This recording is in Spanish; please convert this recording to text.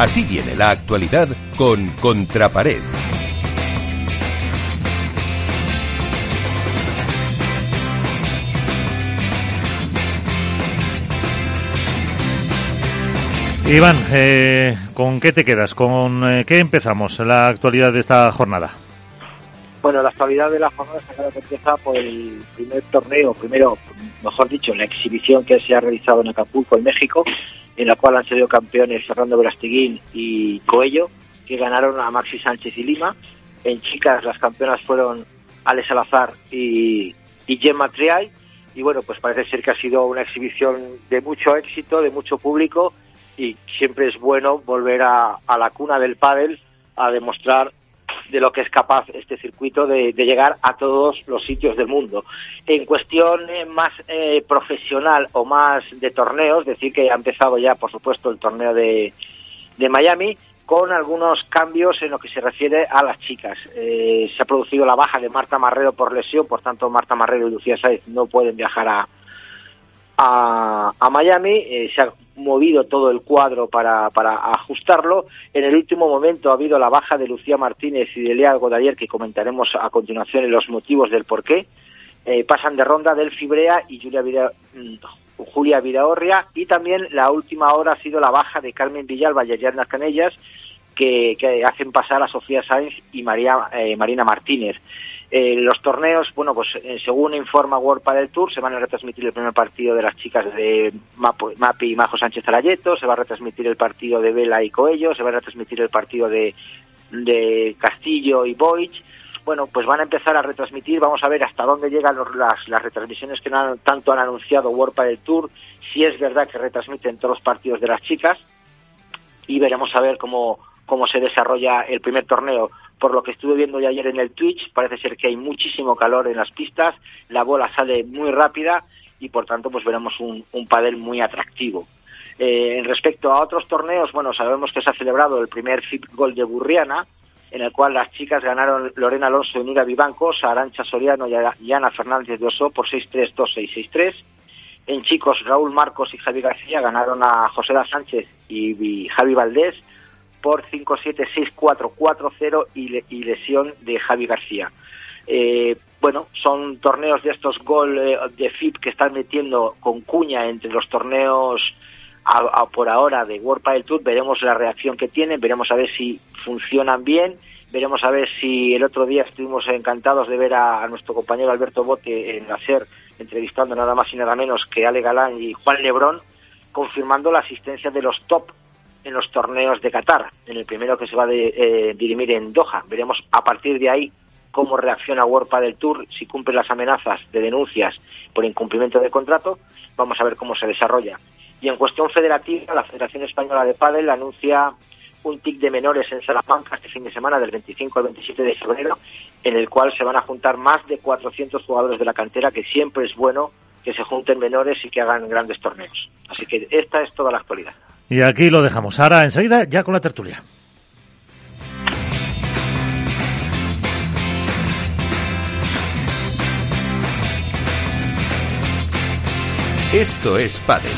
Así viene la actualidad con Contrapared. Iván, eh, ¿con qué te quedas? ¿Con eh, qué empezamos la actualidad de esta jornada? Bueno, la actualidad de la jornada está que empieza por el primer torneo, primero, mejor dicho, la exhibición que se ha realizado en Acapulco, en México, en la cual han sido campeones Fernando Verastiguín y Coello, que ganaron a Maxi Sánchez y Lima. En chicas, las campeonas fueron Ale Salazar y, y Gemma Triay. Y bueno, pues parece ser que ha sido una exhibición de mucho éxito, de mucho público y siempre es bueno volver a, la cuna del pádel a demostrar de lo que es capaz este circuito de, llegar a todos los sitios del mundo. En cuestión eh, más eh, profesional o más de torneos, decir que ha empezado ya, por supuesto, el torneo de, de Miami, con algunos cambios en lo que se refiere a las chicas. Eh, se ha producido la baja de Marta Marrero por lesión, por tanto Marta Marrero y Lucía Saez no pueden viajar a, a, Miami, eh, se ha movido todo el cuadro para, para ajustarlo. En el último momento ha habido la baja de Lucía Martínez y de Lea Godalier, que comentaremos a continuación en los motivos del porqué. Eh, pasan de ronda del Fibrea y Julia, Vida, mm, Julia y también la última hora ha sido la baja de Carmen Villalba y Ariadna Canellas que, que, hacen pasar a Sofía Sáenz y María, eh, Marina Martínez. Eh, los torneos, bueno, pues eh, según informa World Padel Tour, se van a retransmitir el primer partido de las chicas de Mapi y Majo Sánchez Arayeto, se va a retransmitir el partido de Vela y Coello, se va a retransmitir el partido de, de Castillo y Boich. Bueno, pues van a empezar a retransmitir, vamos a ver hasta dónde llegan las, retransmisiones que tanto han anunciado World Padel Tour, si es verdad que retransmiten todos los partidos de las chicas y veremos a ver cómo, cómo se desarrolla el primer torneo por lo que estuve viendo ya ayer en el Twitch, parece ser que hay muchísimo calor en las pistas, la bola sale muy rápida y por tanto pues veremos un, un padel muy atractivo. Eh, respecto a otros torneos, bueno, sabemos que se ha celebrado el primer FIP Gold de Burriana, en el cual las chicas ganaron Lorena Alonso y Nura Vivancos, Arancha Soriano y Ana Fernández de Oso por 6-3, 2-6, 6-3. En chicos, Raúl Marcos y Javi García ganaron a José Sánchez y Javi Valdés por 5-7-6-4-4-0 y, y lesión de Javi García. Eh, bueno, son torneos de estos gol eh, de FIP que están metiendo con cuña entre los torneos a, por ahora de World Padel Tour. Veremos la reacción que tienen, veremos a ver si funcionan bien, veremos a ver si el otro día estuvimos encantados de ver a, nuestro compañero Alberto Bote en la SER entrevistando nada más y nada menos que Ale Galán y Juan Lebrón, confirmando la asistencia de los top en los torneos de Qatar, en el primero que se va a eh, dirimir en Doha. Veremos a partir de ahí cómo reacciona World del Tour, si cumple las amenazas de denuncias por incumplimiento de contrato, vamos a ver cómo se desarrolla. Y en cuestión federativa, la Federación Española de Padel anuncia un TIC de menores en Salamanca este fin de semana, del 25 al 27 de febrero, en el cual se van a juntar más de 400 jugadores de la cantera, que siempre es bueno que se junten menores y que hagan grandes torneos. Así que esta es toda la actualidad. Y aquí lo dejamos. Ahora, enseguida, ya con la tertulia. Esto es Padel.